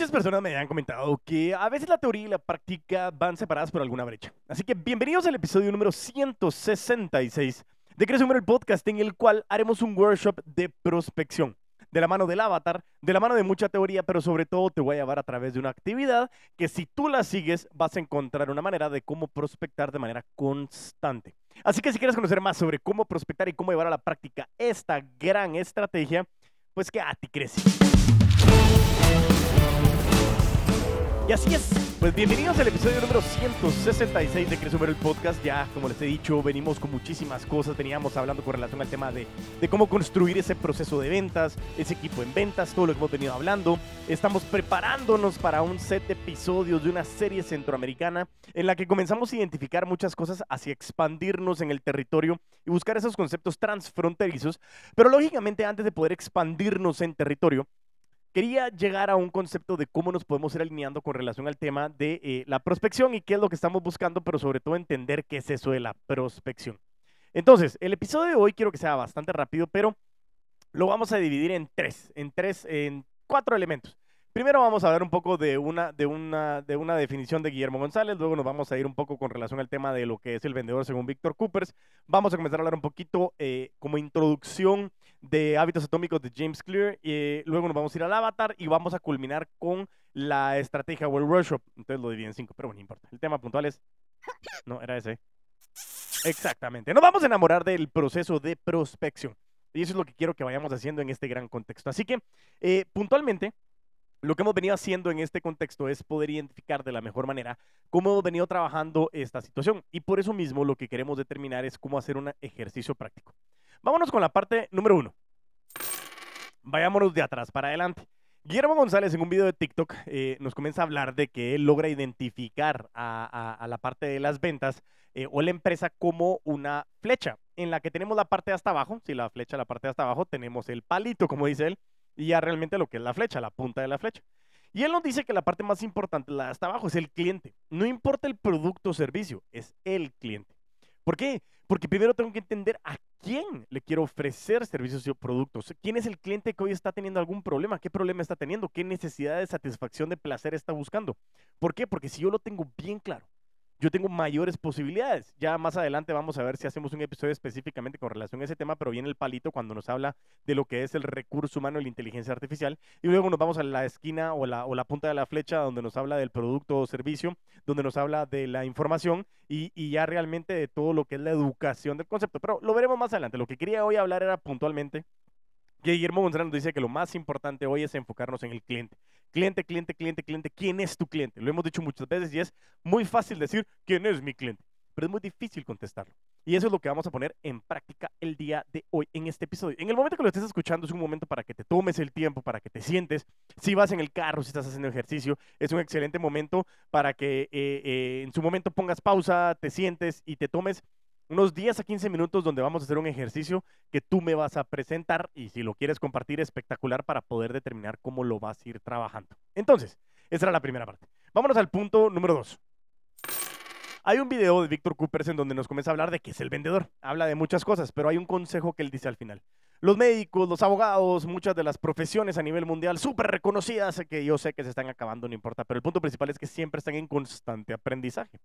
Muchas personas me han comentado que a veces la teoría y la práctica van separadas por alguna brecha. Así que bienvenidos al episodio número 166 de Crece el Podcast, en el cual haremos un workshop de prospección. De la mano del avatar, de la mano de mucha teoría, pero sobre todo te voy a llevar a través de una actividad que si tú la sigues vas a encontrar una manera de cómo prospectar de manera constante. Así que si quieres conocer más sobre cómo prospectar y cómo llevar a la práctica esta gran estrategia, pues que a ti crece. Y así es. Pues bienvenidos al episodio número 166 de Crecer el Podcast. Ya, como les he dicho, venimos con muchísimas cosas. Veníamos hablando con relación al tema de, de, cómo construir ese proceso de ventas, ese equipo en ventas, todo lo que hemos venido hablando. Estamos preparándonos para un set de episodios de una serie centroamericana en la que comenzamos a identificar muchas cosas hacia expandirnos en el territorio y buscar esos conceptos transfronterizos. Pero lógicamente, antes de poder expandirnos en territorio, quería llegar a un concepto de cómo nos podemos ir alineando con relación al tema de eh, la prospección y qué es lo que estamos buscando, pero sobre todo entender qué es eso de la prospección. Entonces, el episodio de hoy quiero que sea bastante rápido, pero lo vamos a dividir en tres, en tres, en cuatro elementos. Primero vamos a hablar un poco de una, de, una, de una definición de Guillermo González, luego nos vamos a ir un poco con relación al tema de lo que es el vendedor según Víctor Coopers. Vamos a comenzar a hablar un poquito eh, como introducción de hábitos atómicos de James Clear, eh, luego nos vamos a ir al avatar y vamos a culminar con la estrategia World Workshop. Entonces lo dividí en cinco, pero bueno, no importa. El tema puntual es... No, era ese. Exactamente. Nos vamos a enamorar del proceso de prospección. Y eso es lo que quiero que vayamos haciendo en este gran contexto. Así que, eh, puntualmente, lo que hemos venido haciendo en este contexto es poder identificar de la mejor manera cómo hemos venido trabajando esta situación. Y por eso mismo lo que queremos determinar es cómo hacer un ejercicio práctico. Vámonos con la parte número uno. Vayámonos de atrás para adelante. Guillermo González en un video de TikTok eh, nos comienza a hablar de que él logra identificar a, la parte de las ventas eh, o la empresa como una flecha en la que tenemos la parte de hasta abajo, si la flecha la parte de hasta abajo, tenemos el palito, como dice él, y ya realmente lo que es la flecha, la punta de la flecha. Y él nos dice que la parte más importante, la de hasta abajo, es el cliente. No importa el producto o servicio, es el cliente. ¿Por qué? Porque primero tengo que entender a quién le quiero ofrecer servicios o productos. ¿Quién es el cliente que hoy está teniendo algún problema? ¿Qué problema está teniendo? ¿Qué necesidad de satisfacción, de placer está buscando? ¿Por qué? Porque si yo lo tengo bien claro, yo tengo mayores posibilidades. Ya más adelante vamos a ver si hacemos un episodio específicamente con relación a ese tema, pero viene el palito cuando nos habla de lo que es el recurso humano y la inteligencia artificial. Y luego nos vamos a la esquina o la, la punta de la flecha donde nos habla del producto o servicio, donde nos habla de la información y, ya realmente de todo lo que es la educación del concepto. Pero lo veremos más adelante. Lo que quería hoy hablar era puntualmente Guillermo González nos dice que lo más importante hoy es enfocarnos en el cliente. Cliente, cliente, cliente, cliente. ¿Quién es tu cliente? Lo hemos dicho muchas veces y es muy fácil decir quién es mi cliente, pero es muy difícil contestarlo. Y eso es lo que vamos a poner en práctica el día de hoy en este episodio. En el momento que lo estés escuchando es un momento para que te tomes el tiempo, para que te sientes. Si vas en el carro, si estás haciendo ejercicio, es un excelente momento para que eh, eh, en su momento pongas pausa, te sientes y te tomes unos 10 a 15 minutos donde vamos a hacer un ejercicio que tú me vas a presentar y si lo quieres compartir, espectacular para poder determinar cómo lo vas a ir trabajando. Entonces, esa era la primera parte. Vámonos al punto número 2. Hay un video de Víctor Coopers en donde nos comienza a hablar de qué es el vendedor. Habla de muchas cosas, pero hay un consejo que él dice al final los médicos, los abogados, muchas de las profesiones a nivel mundial súper reconocidas que yo sé que se están acabando, no importa, pero el punto principal es que siempre están en constante aprendizaje.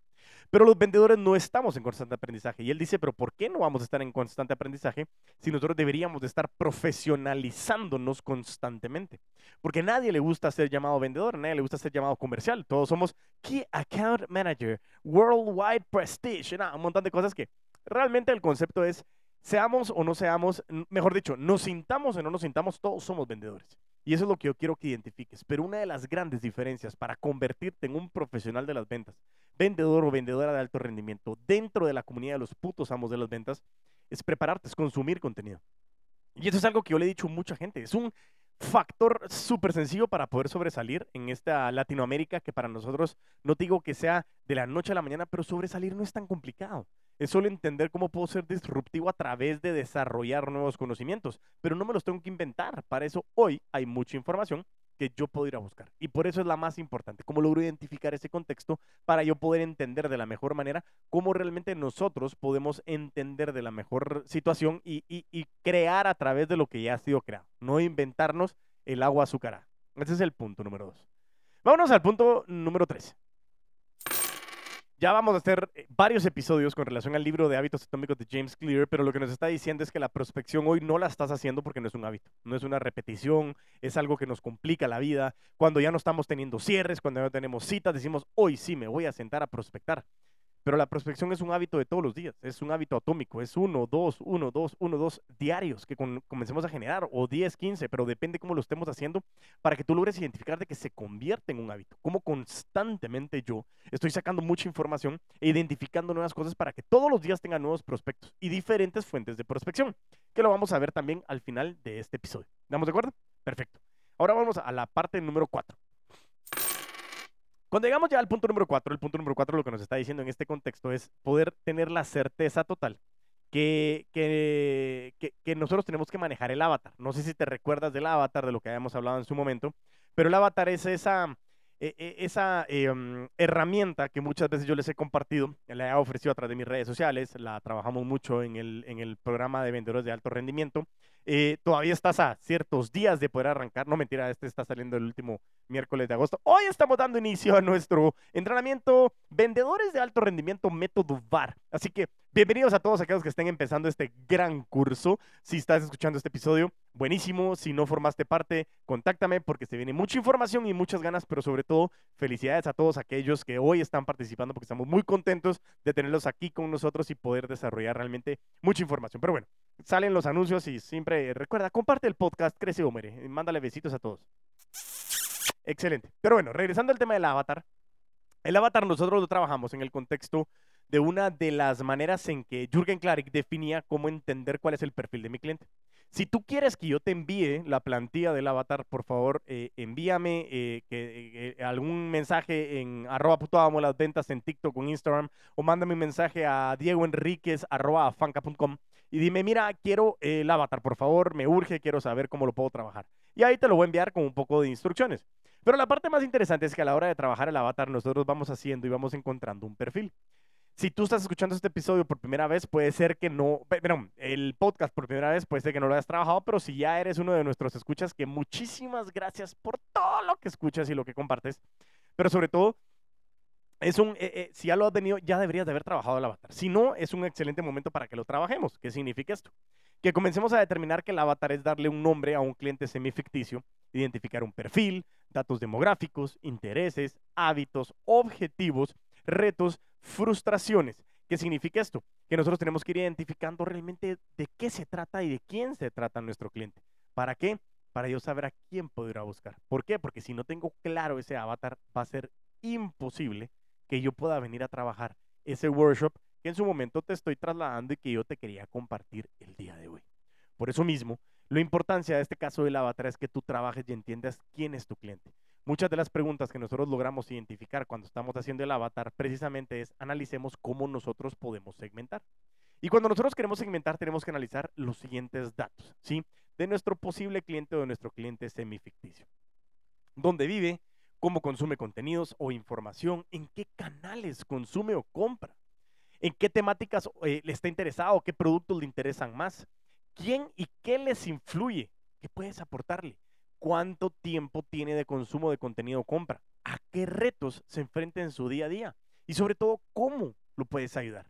Pero los vendedores no estamos en constante aprendizaje. Y él dice, pero ¿por qué no vamos a estar en constante aprendizaje si nosotros deberíamos de estar profesionalizándonos constantemente? Porque a nadie le gusta ser llamado vendedor, a nadie le gusta ser llamado comercial. Todos somos Key Account Manager, Worldwide Prestige, un montón de cosas que realmente el concepto es seamos o no seamos, mejor dicho, nos sintamos o no nos sintamos, todos somos vendedores. Y eso es lo que yo quiero que identifiques. Pero una de las grandes diferencias para convertirte en un profesional de las ventas, vendedor o vendedora de alto rendimiento dentro de la comunidad de los putos amos de las ventas, es prepararte, es consumir contenido. Y eso es algo que yo le he dicho a mucha gente. Es un factor súper sencillo para poder sobresalir en esta Latinoamérica que para nosotros, no digo que sea de la noche a la mañana, pero sobresalir no es tan complicado. Es solo entender cómo puedo ser disruptivo a través de desarrollar nuevos conocimientos, pero no me los tengo que inventar. Para eso hoy hay mucha información que yo puedo ir a buscar. Y por eso es la más importante, cómo logro identificar ese contexto para yo poder entender de la mejor manera cómo realmente nosotros podemos entender de la mejor situación y, crear a través de lo que ya ha sido creado, no inventarnos el agua azucarada. Ese es el punto número dos. Vámonos al punto número 3. Ya vamos a hacer eh, varios episodios con relación al libro de hábitos atómicos de James Clear, pero lo que nos está diciendo es que la prospección hoy no la estás haciendo porque no es un hábito, no es una repetición, es algo que nos complica la vida. Cuando ya no estamos teniendo cierres, cuando ya no tenemos citas, decimos, hoy sí me voy a sentar a prospectar. Pero la prospección es un hábito de todos los días, es un hábito atómico, es uno, dos, uno, dos, uno, dos diarios que comencemos a generar, o 10, 15, pero depende cómo lo estemos haciendo para que tú logres identificar de que se convierte en un hábito. Como constantemente yo estoy sacando mucha información e identificando nuevas cosas para que todos los días tengan nuevos prospectos y diferentes fuentes de prospección, que lo vamos a ver también al final de este episodio. ¿Estamos de acuerdo? Perfecto. Ahora vamos a la parte número 4. Cuando llegamos ya al punto número cuatro, el punto número cuatro lo que nos está diciendo en este contexto es poder tener la certeza total que, que, que, nosotros tenemos que manejar el avatar. No sé si te recuerdas del avatar, de lo que habíamos hablado en su momento, pero el avatar es esa, e, e, esa em, herramienta que muchas veces yo les he compartido, la he ofrecido a través de mis redes sociales, la trabajamos mucho en el, en el programa de vendedores de alto rendimiento. Eh, todavía estás a ciertos días de poder arrancar. No mentira, este está saliendo el último miércoles de agosto. Hoy estamos dando inicio a nuestro entrenamiento Vendedores de Alto Rendimiento Método VAR. Así que bienvenidos a todos aquellos que estén empezando este gran curso. Si estás escuchando este episodio, buenísimo. Si no formaste parte, contáctame porque se viene mucha información y muchas ganas, pero sobre todo felicidades a todos aquellos que hoy están participando porque estamos muy contentos de tenerlos aquí con nosotros y poder desarrollar realmente mucha información. Pero bueno, salen los anuncios y siempre recuerda, comparte el podcast, crece o muere. Mándale besitos a todos. Excelente. Pero bueno, regresando al tema del avatar. El avatar nosotros lo trabajamos en el contexto de una de las maneras en que Jürgen Klarik definía cómo entender cuál es el perfil de mi cliente. Si tú quieres que yo te envíe la plantilla del avatar, por favor, eh, envíame eh, eh, algún mensaje en arroba puto las ventas en TikTok o Instagram o mándame un mensaje a Diego Enríquez arroba fanca.com y dime, mira, quiero el avatar, por favor, me urge, quiero saber cómo lo puedo trabajar. Y ahí te lo voy a enviar con un poco de instrucciones. Pero la parte más interesante es que a la hora de trabajar el avatar, nosotros vamos haciendo y vamos encontrando un perfil. Si tú estás escuchando este episodio por primera vez, puede ser que no, perdón, el podcast por primera vez, puede ser que no lo hayas trabajado, pero si ya eres uno de nuestros escuchas, que muchísimas gracias por todo lo que escuchas y lo que compartes. Pero sobre todo, es un, eh, eh, si ya lo has tenido, ya deberías de haber trabajado el avatar. Si no, es un excelente momento para que lo trabajemos. ¿Qué significa esto? Que comencemos a determinar que el avatar es darle un nombre a un cliente semificticio, identificar un perfil, datos demográficos, intereses, hábitos, objetivos, retos, frustraciones. ¿Qué significa esto? Que nosotros tenemos que ir identificando realmente de qué se trata y de quién se trata nuestro cliente. ¿Para qué? Para yo saber a quién puedo buscar. ¿Por qué? Porque si no tengo claro ese avatar, va a ser imposible que yo pueda venir a trabajar ese workshop que en su momento te estoy trasladando y que yo te quería compartir el día de hoy. Por eso mismo, la importancia de este caso del avatar es que tú trabajes y entiendas quién es tu cliente. Muchas de las preguntas que nosotros logramos identificar cuando estamos haciendo el avatar precisamente es analicemos cómo nosotros podemos segmentar. Y cuando nosotros queremos segmentar tenemos que analizar los siguientes datos, ¿sí? De nuestro posible cliente o de nuestro cliente semificticio. ¿Dónde vive? ¿Cómo consume contenidos o información? ¿En qué canales consume o compra? ¿En qué temáticas eh, le está interesado? ¿Qué productos le interesan más? ¿Quién y qué les influye? ¿Qué puedes aportarle? ¿Cuánto tiempo tiene de consumo de contenido compra? ¿A qué retos se enfrenta en su día a día? Y sobre todo, ¿cómo lo puedes ayudar?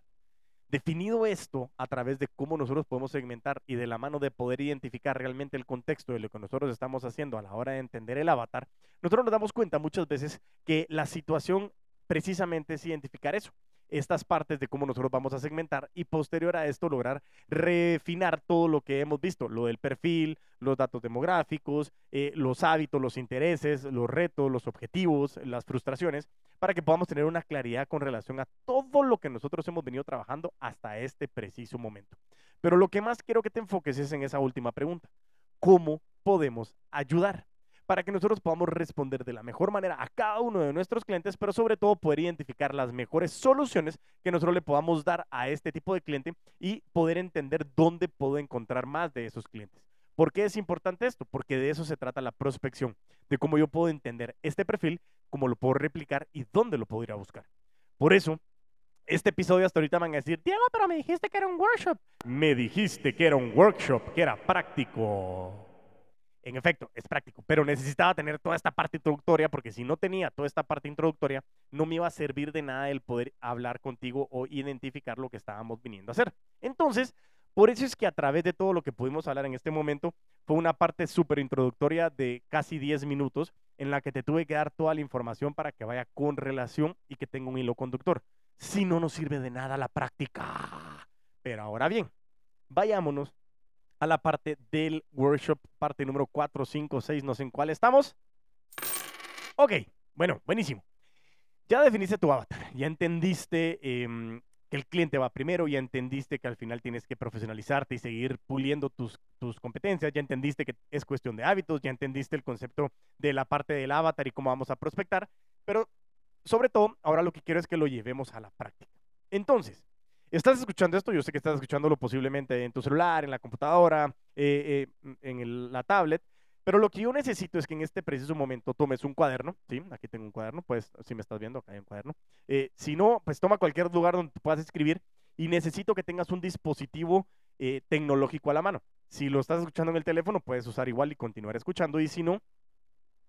Definido esto a través de cómo nosotros podemos segmentar y de la mano de poder identificar realmente el contexto de lo que nosotros estamos haciendo a la hora de entender el avatar, nosotros nos damos cuenta muchas veces que la situación precisamente es identificar eso estas partes de cómo nosotros vamos a segmentar y posterior a esto lograr refinar todo lo que hemos visto, lo del perfil, los datos demográficos, eh, los hábitos, los intereses, los retos, los objetivos, las frustraciones, para que podamos tener una claridad con relación a todo lo que nosotros hemos venido trabajando hasta este preciso momento. Pero lo que más quiero que te enfoques es en esa última pregunta. ¿Cómo podemos ayudar? Para que nosotros podamos responder de la mejor manera a cada uno de nuestros clientes, pero sobre todo poder identificar las mejores soluciones que nosotros le podamos dar a este tipo de cliente y poder entender dónde puedo encontrar más de esos clientes. ¿Por qué es importante esto? Porque de eso se trata la prospección, de cómo yo puedo entender este perfil, cómo lo puedo replicar y dónde lo puedo buscar. Por eso, este episodio hasta ahorita van a decir, Diego, pero me dijiste que era un workshop. Me dijiste que era un workshop, que era práctico. En efecto, es práctico, pero necesitaba tener toda esta parte introductoria porque si no tenía toda esta parte introductoria, no me iba a servir de nada el poder hablar contigo o identificar lo que estábamos viniendo a hacer. Entonces, por eso es que a través de todo lo que pudimos hablar en este momento, fue una parte súper introductoria de casi 10 minutos en la que te tuve que dar toda la información para que vaya con relación y que tenga un hilo conductor. Si no nos sirve de nada la práctica. Pero ahora bien, vayámonos a la parte del workshop, parte número 4, 5, 6, no sé en cuál estamos. Ok, bueno, buenísimo. Ya definiste tu avatar, ya entendiste em, que el cliente va primero, ya entendiste que al final tienes que profesionalizarte y seguir puliendo tus, tus competencias, ya entendiste que es cuestión de hábitos, ya entendiste el concepto de la parte del avatar y cómo vamos a prospectar, pero sobre todo, ahora lo que quiero es que lo llevemos a la práctica. Entonces, estás escuchando esto, yo sé que estás escuchándolo posiblemente en tu celular, en la computadora, eh, eh, en la tablet, pero lo que yo necesito es que en este preciso momento tomes un cuaderno, ¿sí? Aquí tengo un cuaderno, pues si me estás viendo, acá hay un cuaderno. Eh, si no, pues toma cualquier lugar donde puedas escribir y necesito que tengas un dispositivo tecnológico a la mano. Si lo estás escuchando en el teléfono, puedes usar igual y continuar escuchando, y si no,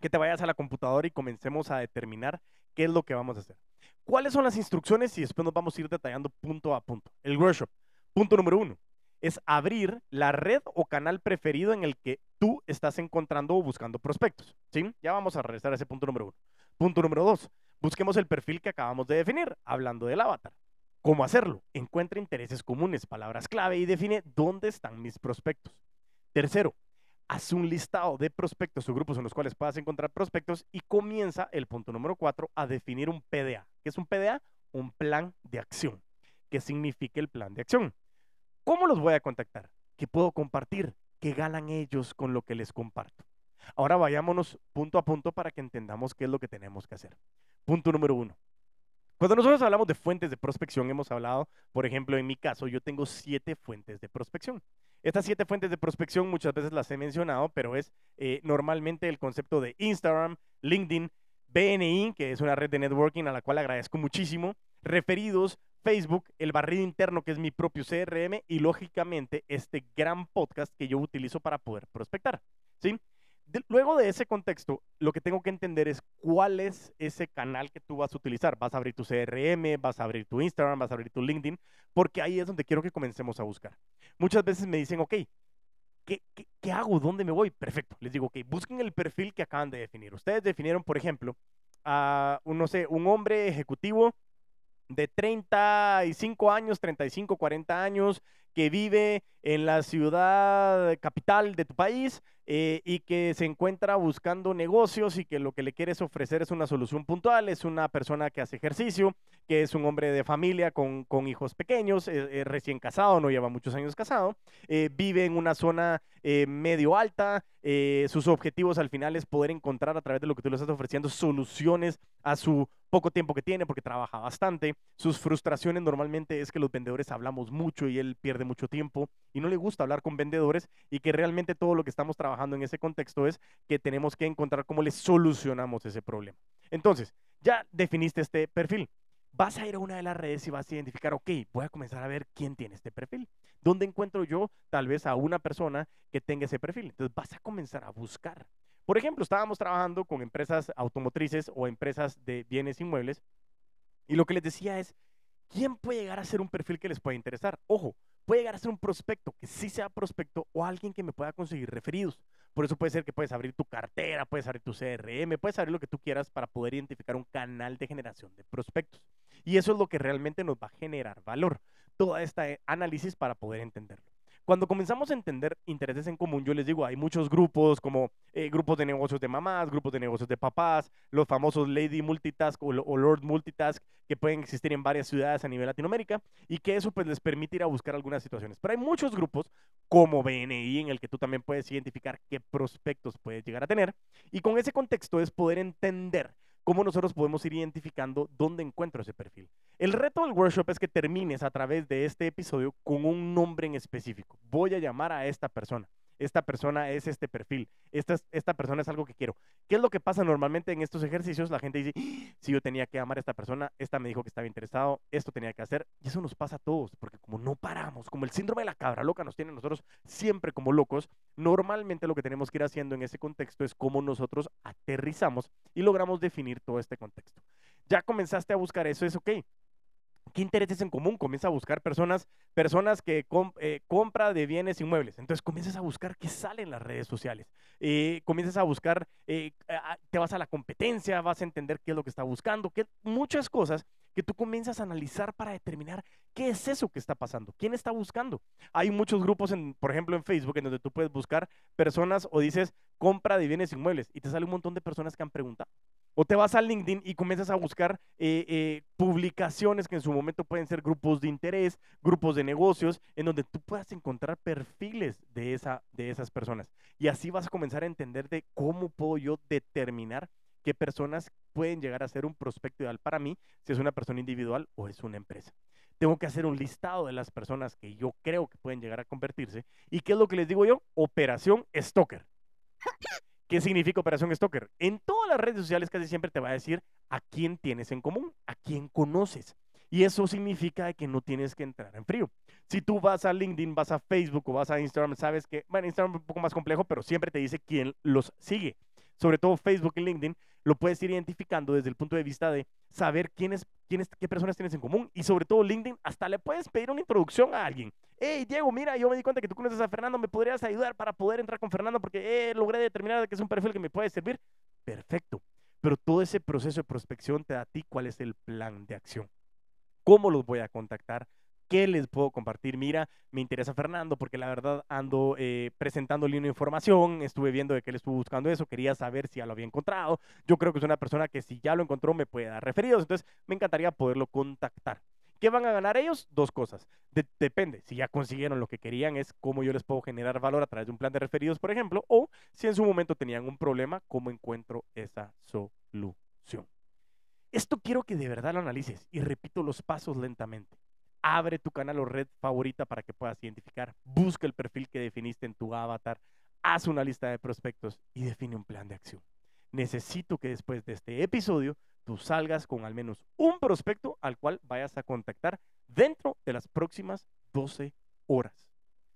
que te vayas a la computadora y comencemos a determinar qué es lo que vamos a hacer. ¿Cuáles son las instrucciones? Y después nos vamos a ir detallando punto a punto. El workshop. Punto número uno es abrir la red o canal preferido en el que tú estás encontrando o buscando prospectos. ¿sí? Ya vamos a regresar a ese punto número uno. Punto número dos, busquemos el perfil que acabamos de definir, hablando del avatar. ¿Cómo hacerlo? Encuentra intereses comunes, palabras clave y define dónde están mis prospectos. Tercero, haz un listado de prospectos o grupos en los cuales puedas encontrar prospectos y comienza el punto número cuatro a definir un PDA. ¿Qué es un PDA? Un plan de acción. ¿Qué significa el plan de acción? ¿Cómo los voy a contactar? ¿Qué puedo compartir? ¿Qué ganan ellos con lo que les comparto? Ahora vayámonos punto a punto para que entendamos qué es lo que tenemos que hacer. Punto número uno. Cuando nosotros hablamos de fuentes de prospección, hemos hablado, por ejemplo, en mi caso, yo tengo siete fuentes de prospección. Estas siete fuentes de prospección muchas veces las he mencionado, pero es eh, normalmente el concepto de Instagram, LinkedIn, BNI, que es una red de networking a la cual agradezco muchísimo, referidos, Facebook, el barrido interno que es mi propio CRM y lógicamente este gran podcast que yo utilizo para poder prospectar. ¿sí? luego de ese contexto, lo que tengo que entender es cuál es ese canal que tú vas a utilizar. Vas a abrir tu CRM, vas a abrir tu Instagram, vas a abrir tu LinkedIn, porque ahí es donde quiero que comencemos a buscar. Muchas veces me dicen, ok, ¿qué, hago? ¿Dónde me voy? Perfecto. Les digo, ok, busquen el perfil que acaban de definir. Ustedes definieron, por ejemplo, a, un, no sé, un hombre ejecutivo de 35 años, 35, 40 años, que vive en la ciudad capital de tu país eh, y que se encuentra buscando negocios y que lo que le quieres ofrecer es una solución puntual, es una persona que hace ejercicio, que es un hombre de familia con, con hijos pequeños, eh, recién casado, no lleva muchos años casado, eh, vive en una zona medio alta, sus objetivos al final es poder encontrar a través de lo que tú le estás ofreciendo soluciones a su poco tiempo que tiene porque trabaja bastante. Sus frustraciones normalmente es que los vendedores hablamos mucho y él pierde mucho tiempo y no le gusta hablar con vendedores y que realmente todo lo que estamos trabajando en ese contexto es que tenemos que encontrar cómo le solucionamos ese problema. Entonces, ya definiste este perfil. Vas a ir a una de las redes y vas a identificar, ok, voy a comenzar a ver quién tiene este perfil. ¿Dónde encuentro yo tal vez a una persona que tenga ese perfil? Entonces vas a comenzar a buscar. Por ejemplo, estábamos trabajando con empresas automotrices o empresas de bienes inmuebles y lo que les decía es, ¿quién puede llegar a ser un perfil que les pueda interesar? Ojo, puede llegar a ser un prospecto que sí sea prospecto o alguien que me pueda conseguir referidos. Por eso puede ser que puedes abrir tu cartera, puedes abrir tu CRM, puedes abrir lo que tú quieras para poder identificar un canal de generación de prospectos. Y eso es lo que realmente nos va a generar valor. Toda esta análisis para poder entenderlo. Cuando comenzamos a entender intereses en común, yo les digo, hay muchos grupos como eh, grupos de negocios de mamás, grupos de negocios de papás, los famosos Lady Multitask o, Lord Multitask que pueden existir en varias ciudades a nivel Latinoamérica y que eso pues les permite ir a buscar algunas situaciones. Pero hay muchos grupos como BNI en el que tú también puedes identificar qué prospectos puedes llegar a tener y con ese contexto es poder entender cómo nosotros podemos ir identificando dónde encuentro ese perfil. El reto del workshop es que termines a través de este episodio con un nombre en específico. Voy a llamar a esta persona. Esta persona es este perfil, esta, esta persona es algo que quiero. ¿Qué es lo que pasa normalmente en estos ejercicios? La gente dice, ¡Ah! si yo tenía que amar a esta persona, esta me dijo que estaba interesado, esto tenía que hacer, y eso nos pasa a todos, porque como no paramos, como el síndrome de la cabra loca nos tiene nosotros siempre como locos, normalmente lo que tenemos que ir haciendo en ese contexto es cómo nosotros aterrizamos y logramos definir todo este contexto. Ya comenzaste a buscar eso, es ok. ¿Qué intereses en común? Comienza a buscar personas, personas que eh, compra de bienes inmuebles. Entonces comienzas a buscar qué sale en las redes sociales. Eh, comienzas a buscar, eh, te vas a la competencia, vas a entender qué es lo que está buscando, que muchas cosas que tú comienzas a analizar para determinar qué es eso que está pasando, quién está buscando. Hay muchos grupos, en, por ejemplo, en Facebook, en donde tú puedes buscar personas o dices compra de bienes inmuebles y te sale un montón de personas que han preguntado. O te vas a LinkedIn y comienzas a buscar eh, eh, publicaciones que en su momento pueden ser grupos de interés, grupos de negocios, en donde tú puedas encontrar perfiles de, esa, de esas personas. Y así vas a comenzar a entender de cómo puedo yo determinar qué personas pueden llegar a ser un prospecto ideal para mí, si es una persona individual o es una empresa. Tengo que hacer un listado de las personas que yo creo que pueden llegar a convertirse. ¿Y qué es lo que les digo yo? Operación Stalker. ¿Qué significa Operación Stalker? En todas las redes sociales casi siempre te va a decir a quién tienes en común, a quién conoces. Y eso significa que no tienes que entrar en frío. Si tú vas a LinkedIn, vas a Facebook o vas a Instagram, sabes que, bueno, Instagram es un poco más complejo, pero siempre te dice quién los sigue. Sobre todo Facebook y LinkedIn, lo puedes ir identificando desde el punto de vista de saber quiénes, quiénes, qué personas tienes en común. Y sobre todo LinkedIn, hasta le puedes pedir una introducción a alguien. Hey, Diego, mira, yo me di cuenta que tú conoces a Fernando, ¿me podrías ayudar para poder entrar con Fernando? Porque eh, logré determinar que es un perfil que me puede servir. Perfecto. Pero todo ese proceso de prospección te da a ti cuál es el plan de acción. ¿Cómo los voy a contactar? ¿Qué les puedo compartir? Mira, me interesa Fernando porque la verdad ando eh, presentándole una información, estuve viendo de que él estuvo buscando eso, quería saber si ya lo había encontrado. Yo creo que es una persona que si ya lo encontró me puede dar referidos, entonces me encantaría poderlo contactar. ¿Qué van a ganar ellos? Dos cosas. depende. Si ya consiguieron lo que querían, es cómo yo les puedo generar valor a través de un plan de referidos, por ejemplo, o si en su momento tenían un problema, cómo encuentro esa solución. Esto quiero que de verdad lo analices y repito los pasos lentamente abre tu canal o red favorita para que puedas identificar, busca el perfil que definiste en tu avatar, haz una lista de prospectos y define un plan de acción. Necesito que después de este episodio tú salgas con al menos un prospecto al cual vayas a contactar dentro de las próximas 12 horas.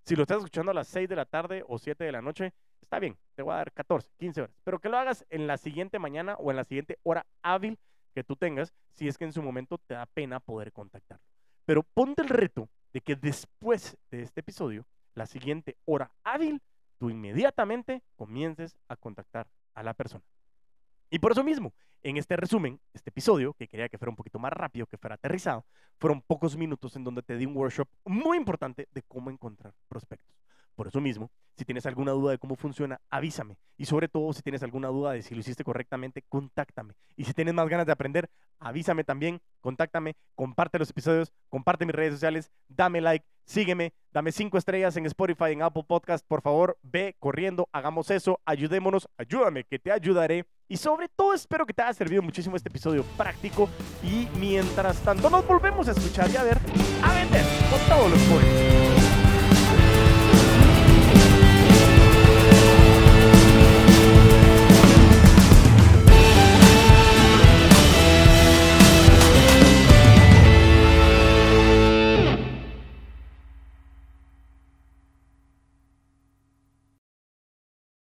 Si lo estás escuchando a las 6 de la tarde o 7 de la noche, está bien, te voy a dar 14, 15 horas, pero que lo hagas en la siguiente mañana o en la siguiente hora hábil que tú tengas, si es que en su momento te da pena poder contactarlo. Pero ponte el reto de que después de este episodio, la siguiente hora hábil, tú inmediatamente comiences a contactar a la persona. Y por eso mismo, en este resumen, este episodio, que quería que fuera un poquito más rápido, que fuera aterrizado, fueron pocos minutos en donde te di un workshop muy importante de cómo encontrar prospectos. Por eso mismo, si tienes alguna duda de cómo funciona, avísame. Y sobre todo, si tienes alguna duda de si lo hiciste correctamente, contáctame. Y si tienes más ganas de aprender, avísame también, contáctame, comparte los episodios, comparte mis redes sociales, dame like, sígueme, dame cinco estrellas en Spotify, en Apple Podcast. Por favor, ve corriendo, hagamos eso, ayudémonos, ayúdame, que te ayudaré. Y sobre todo, espero que te haya servido muchísimo este episodio práctico. Y mientras tanto, nos volvemos a escuchar y a ver, a vender.